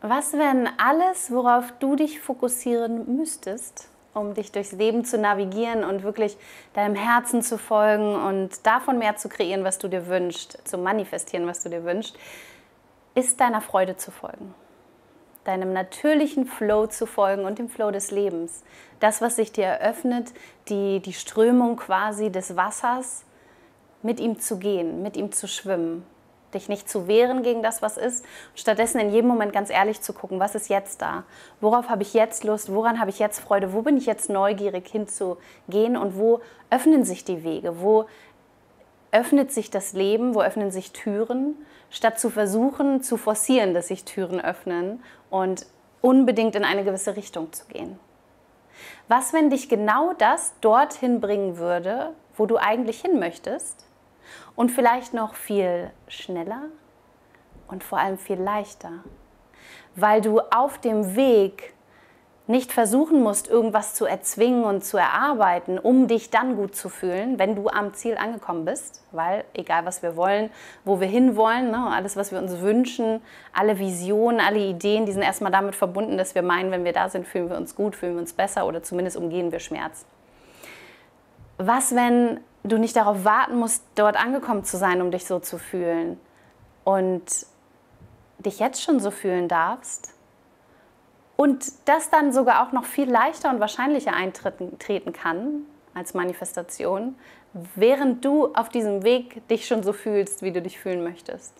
Was, wenn alles, worauf du dich fokussieren müsstest, um dich durchs Leben zu navigieren und wirklich deinem Herzen zu folgen und davon mehr zu kreieren, was du dir wünschst, zu manifestieren, was du dir wünschst, ist deiner Freude zu folgen. Deinem natürlichen Flow zu folgen und dem Flow des Lebens. Das, was sich dir eröffnet, die, die Strömung quasi des Wassers, mit ihm zu gehen, mit ihm zu schwimmen, dich nicht zu wehren gegen das, was ist, stattdessen in jedem Moment ganz ehrlich zu gucken, was ist jetzt da? Worauf habe ich jetzt Lust? Woran habe ich jetzt Freude? Wo bin ich jetzt neugierig hinzugehen und wo öffnen sich die Wege? Wo öffnet sich das Leben? Wo öffnen sich Türen? Statt zu versuchen, zu forcieren, dass sich Türen öffnen und unbedingt in eine gewisse Richtung zu gehen. Was, wenn dich genau das dorthin bringen würde, wo du eigentlich hin möchtest? Und vielleicht noch viel schneller und vor allem viel leichter, weil du auf dem Weg nicht versuchen musst, irgendwas zu erzwingen und zu erarbeiten, um dich dann gut zu fühlen, wenn du am Ziel angekommen bist. Weil egal, was wir wollen, wo wir hinwollen, ne, alles, was wir uns wünschen, alle Visionen, alle Ideen, die sind erstmal damit verbunden, dass wir meinen, wenn wir da sind, fühlen wir uns gut, fühlen wir uns besser oder zumindest umgehen wir Schmerz. Was, wenn du nicht darauf warten musst, dort angekommen zu sein, um dich so zu fühlen und dich jetzt schon so fühlen darfst und das dann sogar auch noch viel leichter und wahrscheinlicher eintreten kann als Manifestation, während du auf diesem Weg dich schon so fühlst, wie du dich fühlen möchtest.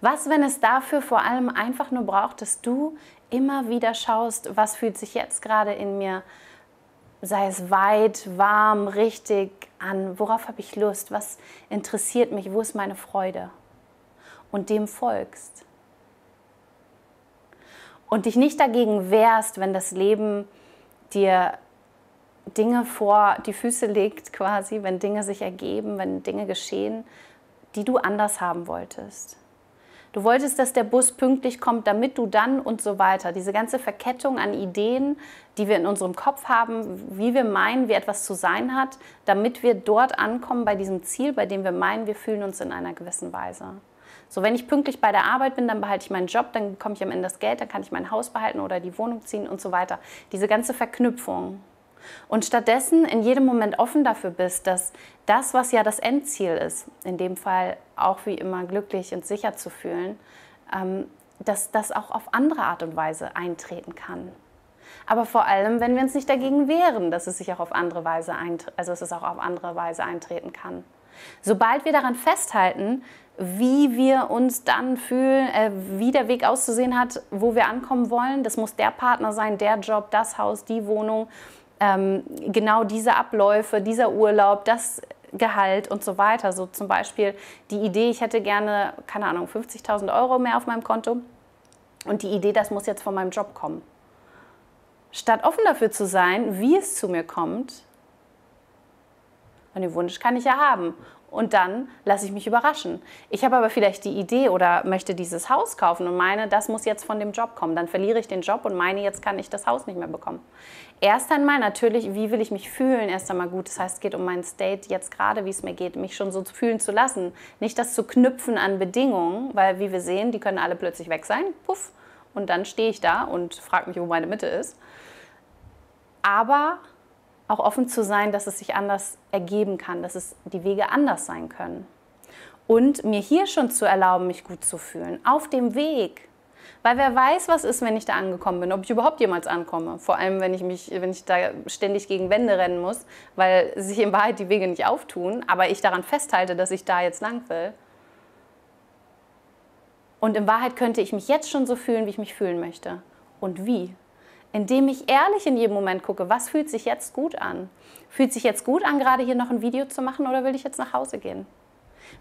Was, wenn es dafür vor allem einfach nur braucht, dass du immer wieder schaust, was fühlt sich jetzt gerade in mir sei es weit, warm, richtig an, worauf habe ich Lust, was interessiert mich, wo ist meine Freude und dem folgst. Und dich nicht dagegen wehrst, wenn das Leben dir Dinge vor die Füße legt, quasi, wenn Dinge sich ergeben, wenn Dinge geschehen, die du anders haben wolltest. Du wolltest, dass der Bus pünktlich kommt, damit du dann und so weiter. Diese ganze Verkettung an Ideen, die wir in unserem Kopf haben, wie wir meinen, wie etwas zu sein hat, damit wir dort ankommen bei diesem Ziel, bei dem wir meinen, wir fühlen uns in einer gewissen Weise. So, wenn ich pünktlich bei der Arbeit bin, dann behalte ich meinen Job, dann bekomme ich am Ende das Geld, dann kann ich mein Haus behalten oder die Wohnung ziehen und so weiter. Diese ganze Verknüpfung. Und stattdessen in jedem Moment offen dafür bist, dass das, was ja das Endziel ist, in dem Fall auch wie immer glücklich und sicher zu fühlen, ähm, dass das auch auf andere Art und Weise eintreten kann. Aber vor allem, wenn wir uns nicht dagegen wehren, dass es sich auch auf andere Weise, also es auch auf andere Weise eintreten kann. Sobald wir daran festhalten, wie wir uns dann fühlen, äh, wie der Weg auszusehen hat, wo wir ankommen wollen, das muss der Partner sein, der Job, das Haus, die Wohnung, ähm, genau diese Abläufe, dieser Urlaub, das Gehalt und so weiter. So zum Beispiel die Idee, ich hätte gerne, keine Ahnung, 50.000 Euro mehr auf meinem Konto und die Idee, das muss jetzt von meinem Job kommen. Statt offen dafür zu sein, wie es zu mir kommt, den Wunsch kann ich ja haben und dann lasse ich mich überraschen. Ich habe aber vielleicht die Idee oder möchte dieses Haus kaufen und meine, das muss jetzt von dem Job kommen. Dann verliere ich den Job und meine, jetzt kann ich das Haus nicht mehr bekommen. Erst einmal natürlich, wie will ich mich fühlen? Erst einmal gut. Das heißt, es geht um mein State jetzt gerade, wie es mir geht, mich schon so fühlen zu lassen. Nicht das zu knüpfen an Bedingungen, weil wie wir sehen, die können alle plötzlich weg sein. Puff. Und dann stehe ich da und frage mich, wo meine Mitte ist. Aber auch offen zu sein, dass es sich anders ergeben kann, dass es die Wege anders sein können. Und mir hier schon zu erlauben, mich gut zu fühlen, auf dem Weg. Weil wer weiß, was ist, wenn ich da angekommen bin, ob ich überhaupt jemals ankomme. Vor allem, wenn ich, mich, wenn ich da ständig gegen Wände rennen muss, weil sich in Wahrheit die Wege nicht auftun, aber ich daran festhalte, dass ich da jetzt lang will. Und in Wahrheit könnte ich mich jetzt schon so fühlen, wie ich mich fühlen möchte. Und wie? Indem ich ehrlich in jedem Moment gucke, was fühlt sich jetzt gut an? Fühlt sich jetzt gut an, gerade hier noch ein Video zu machen oder will ich jetzt nach Hause gehen?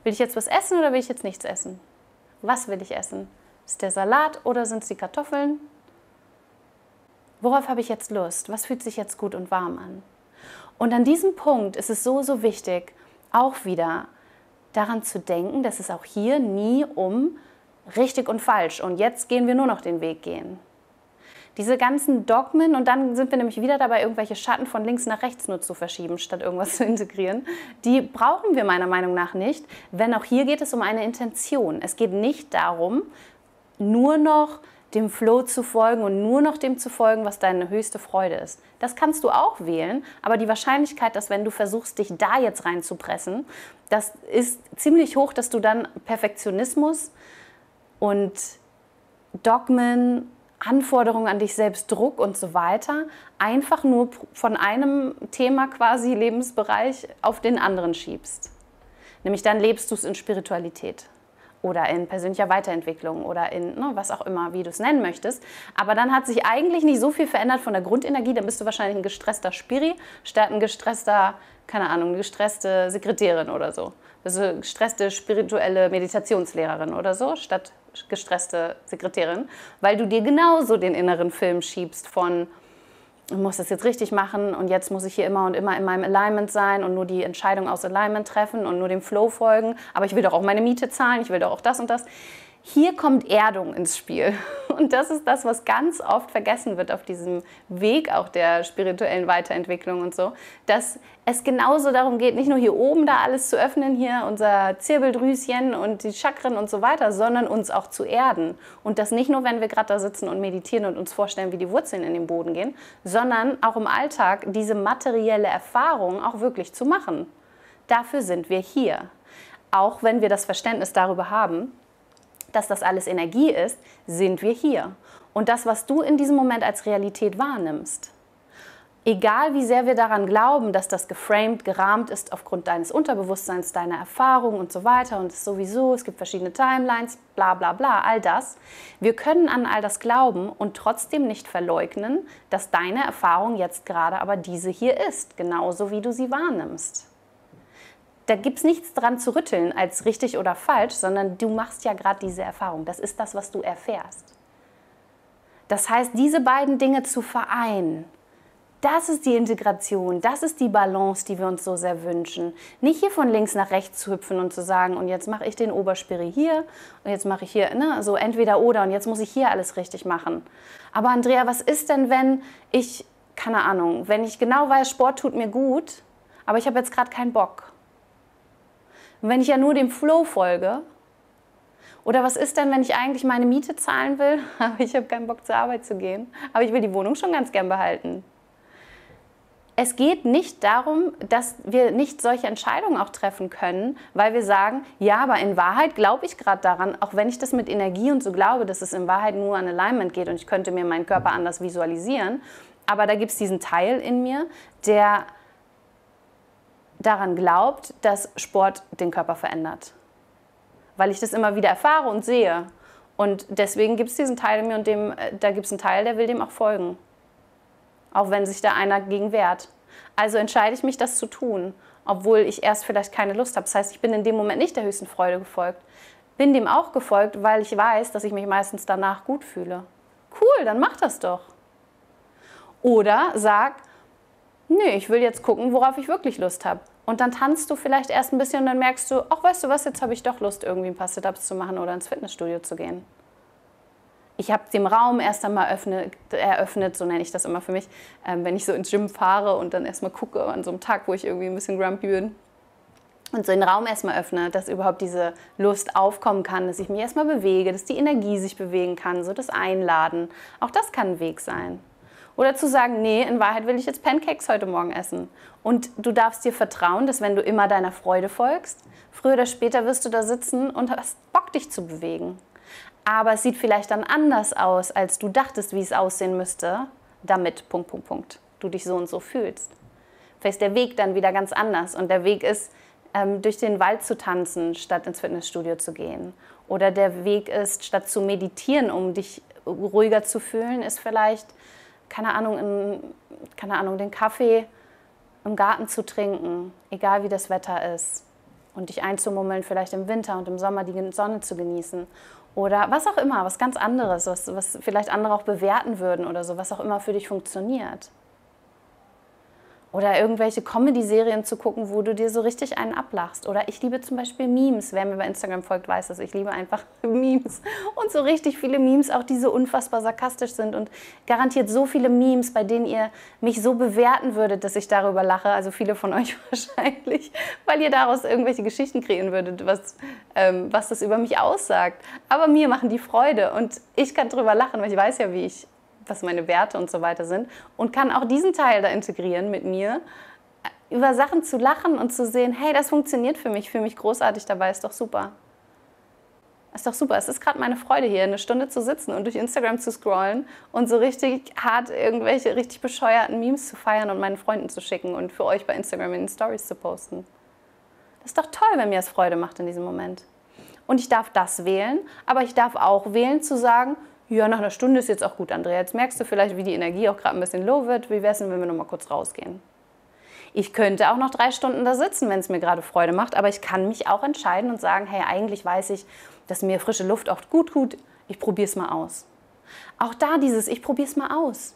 Will ich jetzt was essen oder will ich jetzt nichts essen? Was will ich essen? Ist der Salat oder sind es die Kartoffeln? Worauf habe ich jetzt Lust? Was fühlt sich jetzt gut und warm an? Und an diesem Punkt ist es so, so wichtig, auch wieder daran zu denken, dass es auch hier nie um richtig und falsch und jetzt gehen wir nur noch den Weg gehen. Diese ganzen Dogmen und dann sind wir nämlich wieder dabei, irgendwelche Schatten von links nach rechts nur zu verschieben, statt irgendwas zu integrieren. Die brauchen wir meiner Meinung nach nicht, wenn auch hier geht es um eine Intention. Es geht nicht darum, nur noch dem Flow zu folgen und nur noch dem zu folgen, was deine höchste Freude ist. Das kannst du auch wählen, aber die Wahrscheinlichkeit, dass wenn du versuchst, dich da jetzt reinzupressen, das ist ziemlich hoch, dass du dann Perfektionismus und Dogmen, Anforderungen an dich selbst, Druck und so weiter, einfach nur von einem Thema quasi Lebensbereich auf den anderen schiebst. Nämlich dann lebst du es in Spiritualität oder in persönlicher Weiterentwicklung oder in ne, was auch immer, wie du es nennen möchtest. Aber dann hat sich eigentlich nicht so viel verändert von der Grundenergie. Dann bist du wahrscheinlich ein gestresster Spiri statt ein gestresster, keine Ahnung, eine gestresste Sekretärin oder so. Also gestresste spirituelle Meditationslehrerin oder so statt gestresste Sekretärin, weil du dir genauso den inneren Film schiebst von ich muss das jetzt richtig machen und jetzt muss ich hier immer und immer in meinem Alignment sein und nur die Entscheidung aus Alignment treffen und nur dem Flow folgen. Aber ich will doch auch meine Miete zahlen, ich will doch auch das und das. Hier kommt Erdung ins Spiel. Und das ist das, was ganz oft vergessen wird auf diesem Weg auch der spirituellen Weiterentwicklung und so, dass es genauso darum geht, nicht nur hier oben da alles zu öffnen, hier unser Zirbeldrüschen und die Chakren und so weiter, sondern uns auch zu erden. Und das nicht nur, wenn wir gerade da sitzen und meditieren und uns vorstellen, wie die Wurzeln in den Boden gehen, sondern auch im Alltag diese materielle Erfahrung auch wirklich zu machen. Dafür sind wir hier. Auch wenn wir das Verständnis darüber haben, dass das alles Energie ist, sind wir hier. Und das, was du in diesem Moment als Realität wahrnimmst, egal wie sehr wir daran glauben, dass das geframed, gerahmt ist aufgrund deines Unterbewusstseins, deiner Erfahrung und so weiter und es sowieso, es gibt verschiedene Timelines, bla bla bla, all das. Wir können an all das glauben und trotzdem nicht verleugnen, dass deine Erfahrung jetzt gerade aber diese hier ist, genauso wie du sie wahrnimmst da gibt es nichts dran zu rütteln als richtig oder falsch, sondern du machst ja gerade diese Erfahrung. Das ist das, was du erfährst. Das heißt, diese beiden Dinge zu vereinen, das ist die Integration, das ist die Balance, die wir uns so sehr wünschen. Nicht hier von links nach rechts zu hüpfen und zu sagen, und jetzt mache ich den Oberspiri hier und jetzt mache ich hier, ne, so entweder oder und jetzt muss ich hier alles richtig machen. Aber Andrea, was ist denn, wenn ich, keine Ahnung, wenn ich genau weiß, Sport tut mir gut, aber ich habe jetzt gerade keinen Bock? Und wenn ich ja nur dem Flow folge, oder was ist denn, wenn ich eigentlich meine Miete zahlen will, aber ich habe keinen Bock zur Arbeit zu gehen, aber ich will die Wohnung schon ganz gern behalten? Es geht nicht darum, dass wir nicht solche Entscheidungen auch treffen können, weil wir sagen, ja, aber in Wahrheit glaube ich gerade daran, auch wenn ich das mit Energie und so glaube, dass es in Wahrheit nur an Alignment geht und ich könnte mir meinen Körper anders visualisieren, aber da gibt es diesen Teil in mir, der daran glaubt, dass Sport den Körper verändert. Weil ich das immer wieder erfahre und sehe. Und deswegen gibt es diesen Teil in mir und dem, äh, da gibt es einen Teil, der will dem auch folgen. Auch wenn sich da einer gegen wehrt. Also entscheide ich mich, das zu tun, obwohl ich erst vielleicht keine Lust habe. Das heißt, ich bin in dem Moment nicht der höchsten Freude gefolgt. Bin dem auch gefolgt, weil ich weiß, dass ich mich meistens danach gut fühle. Cool, dann mach das doch. Oder sag, nee, ich will jetzt gucken, worauf ich wirklich Lust habe. Und dann tanzt du vielleicht erst ein bisschen und dann merkst du, ach, weißt du was, jetzt habe ich doch Lust, irgendwie ein paar Sit-Ups zu machen oder ins Fitnessstudio zu gehen. Ich habe den Raum erst einmal öffnet, eröffnet, so nenne ich das immer für mich, ähm, wenn ich so ins Gym fahre und dann erstmal gucke an so einem Tag, wo ich irgendwie ein bisschen grumpy bin. Und so den Raum erstmal öffne, dass überhaupt diese Lust aufkommen kann, dass ich mich erstmal bewege, dass die Energie sich bewegen kann, so das Einladen. Auch das kann ein Weg sein. Oder zu sagen, nee, in Wahrheit will ich jetzt Pancakes heute Morgen essen. Und du darfst dir vertrauen, dass wenn du immer deiner Freude folgst, früher oder später wirst du da sitzen und hast Bock, dich zu bewegen. Aber es sieht vielleicht dann anders aus, als du dachtest, wie es aussehen müsste, damit, Punkt, Punkt, Punkt, du dich so und so fühlst. Vielleicht ist der Weg dann wieder ganz anders. Und der Weg ist, ähm, durch den Wald zu tanzen, statt ins Fitnessstudio zu gehen. Oder der Weg ist, statt zu meditieren, um dich ruhiger zu fühlen, ist vielleicht keine Ahnung, in, keine Ahnung, den Kaffee im Garten zu trinken, egal wie das Wetter ist. Und dich einzumummeln, vielleicht im Winter und im Sommer die Sonne zu genießen. Oder was auch immer, was ganz anderes, was, was vielleicht andere auch bewerten würden oder so, was auch immer für dich funktioniert. Oder irgendwelche Comedy-Serien zu gucken, wo du dir so richtig einen ablachst. Oder ich liebe zum Beispiel Memes. Wer mir bei Instagram folgt, weiß das. Ich liebe einfach Memes. Und so richtig viele Memes, auch die so unfassbar sarkastisch sind. Und garantiert so viele Memes, bei denen ihr mich so bewerten würdet, dass ich darüber lache. Also viele von euch wahrscheinlich, weil ihr daraus irgendwelche Geschichten kreieren würdet, was, ähm, was das über mich aussagt. Aber mir machen die Freude. Und ich kann darüber lachen, weil ich weiß ja, wie ich was meine Werte und so weiter sind und kann auch diesen Teil da integrieren mit mir, über Sachen zu lachen und zu sehen, hey, das funktioniert für mich, fühle mich großartig dabei, ist doch super. Ist doch super. Es ist gerade meine Freude hier, eine Stunde zu sitzen und durch Instagram zu scrollen und so richtig hart irgendwelche richtig bescheuerten Memes zu feiern und meinen Freunden zu schicken und für euch bei Instagram in den Stories zu posten. Das ist doch toll, wenn mir das Freude macht in diesem Moment. Und ich darf das wählen, aber ich darf auch wählen zu sagen, ja, nach einer Stunde ist jetzt auch gut, Andrea. Jetzt merkst du vielleicht, wie die Energie auch gerade ein bisschen low wird. Wie wäre es denn, wenn wir noch mal kurz rausgehen? Ich könnte auch noch drei Stunden da sitzen, wenn es mir gerade Freude macht, aber ich kann mich auch entscheiden und sagen, hey, eigentlich weiß ich, dass mir frische Luft auch gut tut. Ich probiere es mal aus. Auch da dieses, ich probiere es mal aus.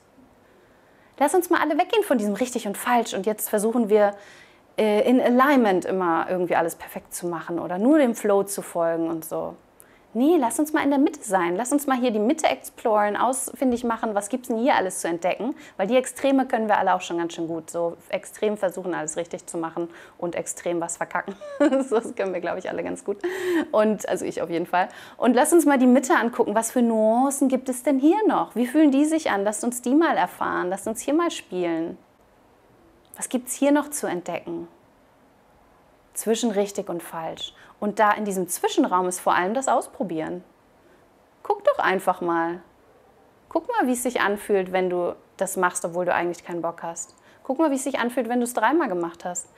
Lass uns mal alle weggehen von diesem richtig und falsch und jetzt versuchen wir äh, in Alignment immer irgendwie alles perfekt zu machen oder nur dem Flow zu folgen und so. Nee, lass uns mal in der Mitte sein. Lass uns mal hier die Mitte exploren, ausfindig machen, was gibt es denn hier alles zu entdecken. Weil die Extreme können wir alle auch schon ganz schön gut. So extrem versuchen, alles richtig zu machen und extrem was verkacken. das können wir, glaube ich, alle ganz gut. Und also ich auf jeden Fall. Und lass uns mal die Mitte angucken. Was für Nuancen gibt es denn hier noch? Wie fühlen die sich an? Lasst uns die mal erfahren. Lasst uns hier mal spielen. Was gibt es hier noch zu entdecken? zwischen richtig und falsch. Und da in diesem Zwischenraum ist vor allem das Ausprobieren. Guck doch einfach mal. Guck mal, wie es sich anfühlt, wenn du das machst, obwohl du eigentlich keinen Bock hast. Guck mal, wie es sich anfühlt, wenn du es dreimal gemacht hast.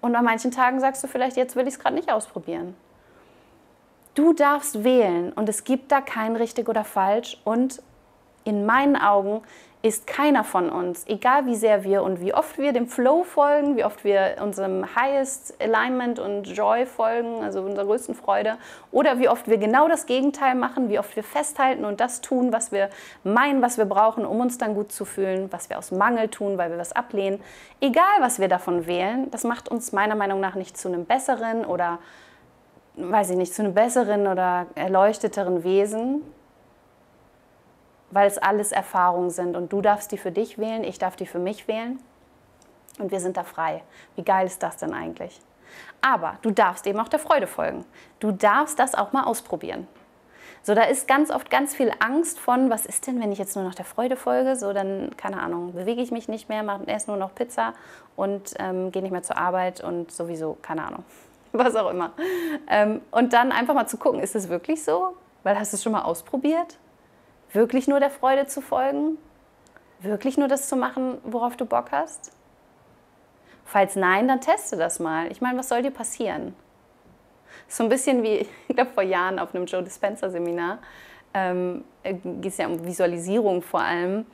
Und an manchen Tagen sagst du vielleicht, jetzt will ich es gerade nicht ausprobieren. Du darfst wählen und es gibt da kein richtig oder falsch. Und in meinen Augen ist keiner von uns, egal wie sehr wir und wie oft wir dem Flow folgen, wie oft wir unserem Highest Alignment und Joy folgen, also unserer größten Freude, oder wie oft wir genau das Gegenteil machen, wie oft wir festhalten und das tun, was wir meinen, was wir brauchen, um uns dann gut zu fühlen, was wir aus Mangel tun, weil wir was ablehnen. Egal, was wir davon wählen, das macht uns meiner Meinung nach nicht zu einem besseren oder, weiß ich nicht, zu einem besseren oder erleuchteteren Wesen, weil es alles Erfahrungen sind und du darfst die für dich wählen, ich darf die für mich wählen und wir sind da frei. Wie geil ist das denn eigentlich? Aber du darfst eben auch der Freude folgen. Du darfst das auch mal ausprobieren. So, da ist ganz oft ganz viel Angst von, was ist denn, wenn ich jetzt nur noch der Freude folge? So, dann, keine Ahnung, bewege ich mich nicht mehr, mache erst nur noch Pizza und ähm, gehe nicht mehr zur Arbeit und sowieso, keine Ahnung, was auch immer. Ähm, und dann einfach mal zu gucken, ist es wirklich so? Weil hast du es schon mal ausprobiert? Wirklich nur der Freude zu folgen? Wirklich nur das zu machen, worauf du Bock hast? Falls nein, dann teste das mal. Ich meine, was soll dir passieren? So ein bisschen wie, ich glaube, vor Jahren auf einem Joe Dispenza Seminar, ähm, geht es ja um Visualisierung vor allem,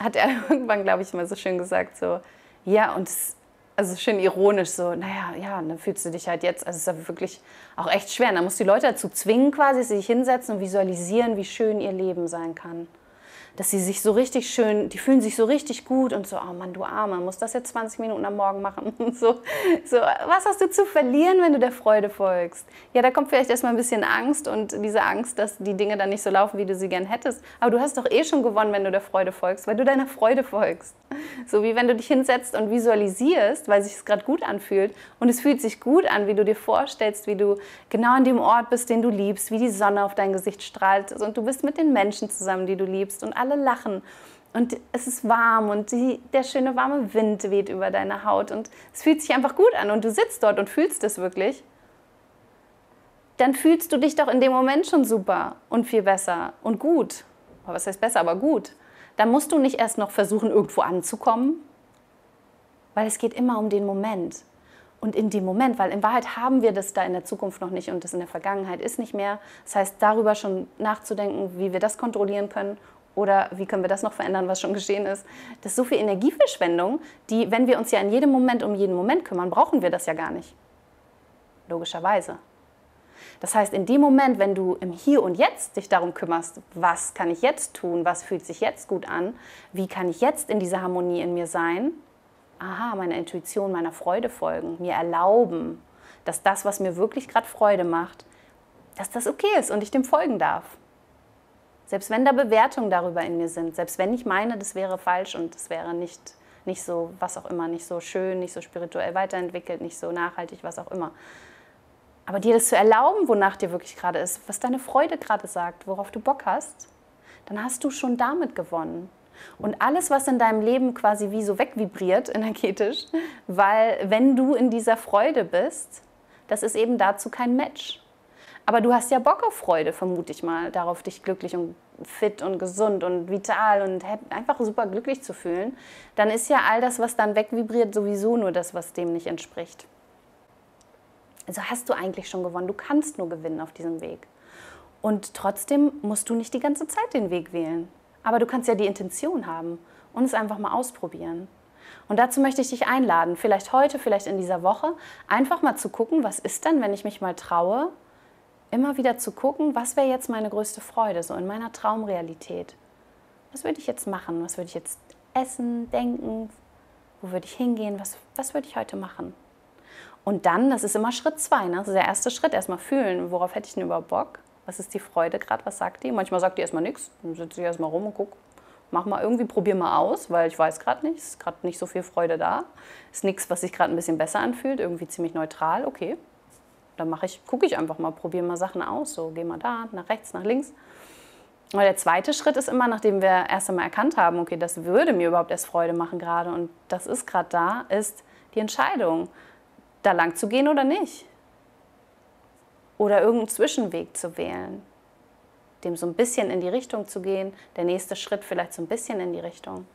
hat er irgendwann, glaube ich, mal so schön gesagt, so, ja, und es also schön ironisch so, naja, ja, dann fühlst du dich halt jetzt, also es ist ja wirklich auch echt schwer. Da musst du die Leute dazu zwingen, quasi, sich hinsetzen und visualisieren, wie schön ihr Leben sein kann dass sie sich so richtig schön, die fühlen sich so richtig gut und so, oh Mann, du Arme, muss das jetzt 20 Minuten am Morgen machen und so. so. Was hast du zu verlieren, wenn du der Freude folgst? Ja, da kommt vielleicht erstmal ein bisschen Angst und diese Angst, dass die Dinge dann nicht so laufen, wie du sie gern hättest. Aber du hast doch eh schon gewonnen, wenn du der Freude folgst, weil du deiner Freude folgst. So wie wenn du dich hinsetzt und visualisierst, weil sich es gerade gut anfühlt und es fühlt sich gut an, wie du dir vorstellst, wie du genau an dem Ort bist, den du liebst, wie die Sonne auf dein Gesicht strahlt und du bist mit den Menschen zusammen, die du liebst und alle lachen und es ist warm und die, der schöne warme Wind weht über deine Haut und es fühlt sich einfach gut an und du sitzt dort und fühlst es wirklich, dann fühlst du dich doch in dem Moment schon super und viel besser und gut. Was heißt besser, aber gut. Dann musst du nicht erst noch versuchen, irgendwo anzukommen, weil es geht immer um den Moment. Und in dem Moment, weil in Wahrheit haben wir das da in der Zukunft noch nicht und das in der Vergangenheit ist nicht mehr. Das heißt, darüber schon nachzudenken, wie wir das kontrollieren können oder wie können wir das noch verändern, was schon geschehen ist? Das ist so viel Energieverschwendung, die, wenn wir uns ja in jedem Moment um jeden Moment kümmern, brauchen wir das ja gar nicht. Logischerweise. Das heißt, in dem Moment, wenn du im Hier und Jetzt dich darum kümmerst, was kann ich jetzt tun, was fühlt sich jetzt gut an, wie kann ich jetzt in dieser Harmonie in mir sein, aha, meiner Intuition, meiner Freude folgen, mir erlauben, dass das, was mir wirklich gerade Freude macht, dass das okay ist und ich dem folgen darf. Selbst wenn da Bewertungen darüber in mir sind, selbst wenn ich meine, das wäre falsch und das wäre nicht, nicht so, was auch immer, nicht so schön, nicht so spirituell weiterentwickelt, nicht so nachhaltig, was auch immer. Aber dir das zu erlauben, wonach dir wirklich gerade ist, was deine Freude gerade sagt, worauf du Bock hast, dann hast du schon damit gewonnen. Und alles, was in deinem Leben quasi wie so wegvibriert energetisch, weil wenn du in dieser Freude bist, das ist eben dazu kein Match. Aber du hast ja Bock auf Freude, vermute ich mal, darauf dich glücklich und fit und gesund und vital und einfach super glücklich zu fühlen. Dann ist ja all das, was dann wegvibriert, sowieso nur das, was dem nicht entspricht. Also hast du eigentlich schon gewonnen. Du kannst nur gewinnen auf diesem Weg. Und trotzdem musst du nicht die ganze Zeit den Weg wählen. Aber du kannst ja die Intention haben und es einfach mal ausprobieren. Und dazu möchte ich dich einladen, vielleicht heute, vielleicht in dieser Woche, einfach mal zu gucken, was ist denn, wenn ich mich mal traue, immer wieder zu gucken, was wäre jetzt meine größte Freude, so in meiner Traumrealität. Was würde ich jetzt machen? Was würde ich jetzt essen, denken? Wo würde ich hingehen? Was, was würde ich heute machen? Und dann, das ist immer Schritt zwei, ne? das ist der erste Schritt, erstmal fühlen, worauf hätte ich denn überhaupt Bock? Was ist die Freude gerade? Was sagt die? Manchmal sagt die erstmal nichts, dann sitze ich erstmal rum und gucke, mach mal irgendwie, probier mal aus, weil ich weiß gerade nicht, ist gerade nicht so viel Freude da. Ist nichts, was sich gerade ein bisschen besser anfühlt, irgendwie ziemlich neutral, okay. Dann mache ich, gucke ich einfach mal, probiere mal Sachen aus, so geh mal da, nach rechts, nach links. Und der zweite Schritt ist immer, nachdem wir erst einmal erkannt haben, okay, das würde mir überhaupt erst Freude machen gerade und das ist gerade da, ist die Entscheidung da lang zu gehen oder nicht. Oder irgendeinen Zwischenweg zu wählen, dem so ein bisschen in die Richtung zu gehen, der nächste Schritt vielleicht so ein bisschen in die Richtung.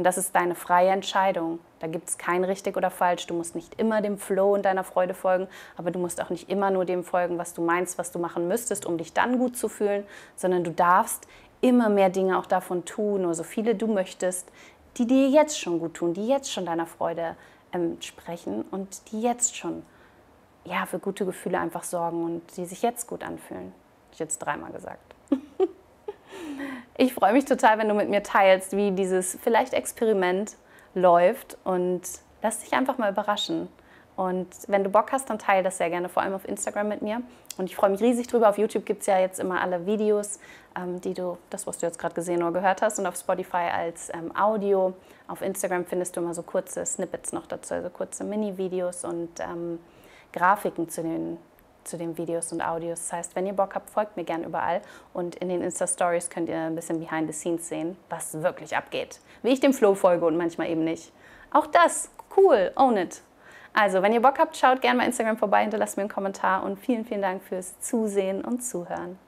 Und das ist deine freie Entscheidung. Da gibt es kein richtig oder falsch. Du musst nicht immer dem Flow und deiner Freude folgen, aber du musst auch nicht immer nur dem folgen, was du meinst, was du machen müsstest, um dich dann gut zu fühlen, sondern du darfst immer mehr Dinge auch davon tun, oder so viele du möchtest, die dir jetzt schon gut tun, die jetzt schon deiner Freude ähm, sprechen und die jetzt schon ja, für gute Gefühle einfach sorgen und die sich jetzt gut anfühlen. Habe ich jetzt dreimal gesagt. Ich freue mich total, wenn du mit mir teilst, wie dieses vielleicht Experiment läuft und lass dich einfach mal überraschen. Und wenn du Bock hast, dann teile das sehr gerne, vor allem auf Instagram mit mir. Und ich freue mich riesig drüber. Auf YouTube gibt es ja jetzt immer alle Videos, ähm, die du, das, was du jetzt gerade gesehen oder gehört hast, und auf Spotify als ähm, Audio. Auf Instagram findest du immer so kurze Snippets noch dazu, also kurze Mini-Videos und ähm, Grafiken zu den, zu den Videos und Audios. Das heißt, wenn ihr Bock habt, folgt mir gerne überall. Und in den Insta-Stories könnt ihr ein bisschen behind the scenes sehen, was wirklich abgeht. Wie ich dem Flow folge und manchmal eben nicht. Auch das, cool, own it. Also, wenn ihr Bock habt, schaut gerne bei Instagram vorbei, hinterlasst mir einen Kommentar und vielen, vielen Dank fürs Zusehen und Zuhören.